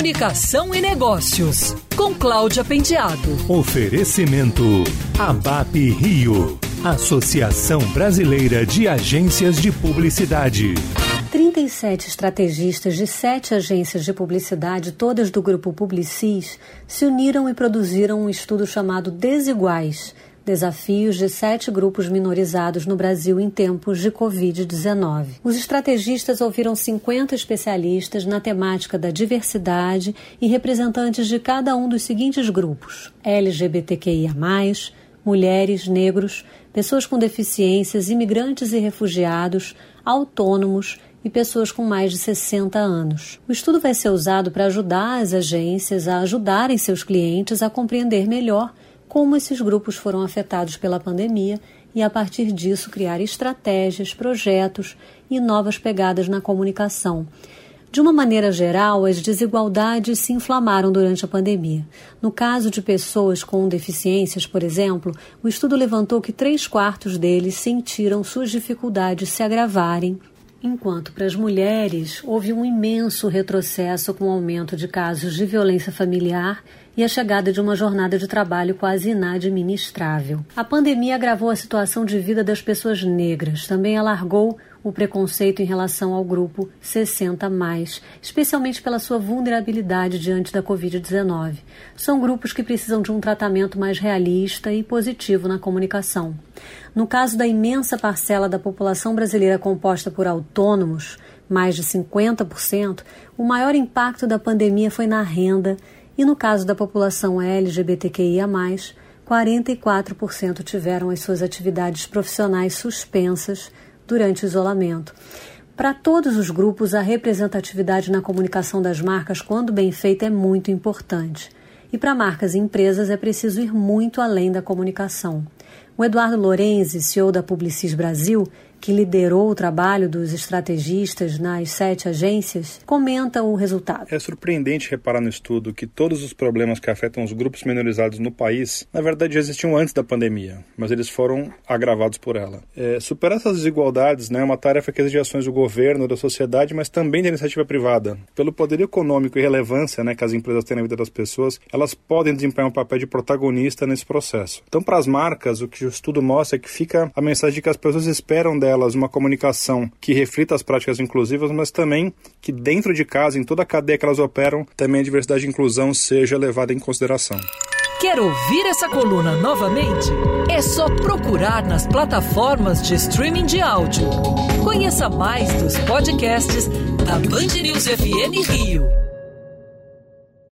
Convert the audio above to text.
Comunicação e Negócios, com Cláudia Pendiado. Oferecimento ABAP Rio, Associação Brasileira de Agências de Publicidade. 37 estrategistas de sete agências de publicidade, todas do grupo Publicis, se uniram e produziram um estudo chamado Desiguais Desafios de sete grupos minorizados no Brasil em tempos de Covid-19. Os estrategistas ouviram 50 especialistas na temática da diversidade e representantes de cada um dos seguintes grupos: LGBTQIA, mulheres, negros, pessoas com deficiências, imigrantes e refugiados, autônomos e pessoas com mais de 60 anos. O estudo vai ser usado para ajudar as agências a ajudarem seus clientes a compreender melhor como esses grupos foram afetados pela pandemia e, a partir disso, criar estratégias, projetos e novas pegadas na comunicação. De uma maneira geral, as desigualdades se inflamaram durante a pandemia. No caso de pessoas com deficiências, por exemplo, o estudo levantou que três quartos deles sentiram suas dificuldades se agravarem Enquanto para as mulheres houve um imenso retrocesso com o aumento de casos de violência familiar e a chegada de uma jornada de trabalho quase inadministrável. A pandemia agravou a situação de vida das pessoas negras, também alargou o preconceito em relação ao grupo 60 mais, especialmente pela sua vulnerabilidade diante da COVID-19. São grupos que precisam de um tratamento mais realista e positivo na comunicação. No caso da imensa parcela da população brasileira composta por autônomos, mais de 50%, o maior impacto da pandemia foi na renda e no caso da população LGBTQIA+, 44% tiveram as suas atividades profissionais suspensas durante o isolamento. Para todos os grupos, a representatividade na comunicação das marcas, quando bem feita, é muito importante. E para marcas e empresas é preciso ir muito além da comunicação. O Eduardo Lorenzi, CEO da Publicis Brasil, que liderou o trabalho dos estrategistas nas sete agências, comenta o resultado. É surpreendente reparar no estudo que todos os problemas que afetam os grupos minorizados no país, na verdade, já existiam antes da pandemia, mas eles foram agravados por ela. É, superar essas desigualdades né, é uma tarefa que exige ações do governo, da sociedade, mas também da iniciativa privada. Pelo poder econômico e relevância né, que as empresas têm na vida das pessoas, elas podem desempenhar um papel de protagonista nesse processo. Então, para as marcas, o que o estudo mostra é que fica a mensagem de que as pessoas esperam delas delas uma comunicação que reflita as práticas inclusivas, mas também que dentro de casa, em toda a cadeia que elas operam, também a diversidade e inclusão seja levada em consideração. Quer ouvir essa coluna novamente? É só procurar nas plataformas de streaming de áudio. Conheça mais dos podcasts da Band News FM Rio.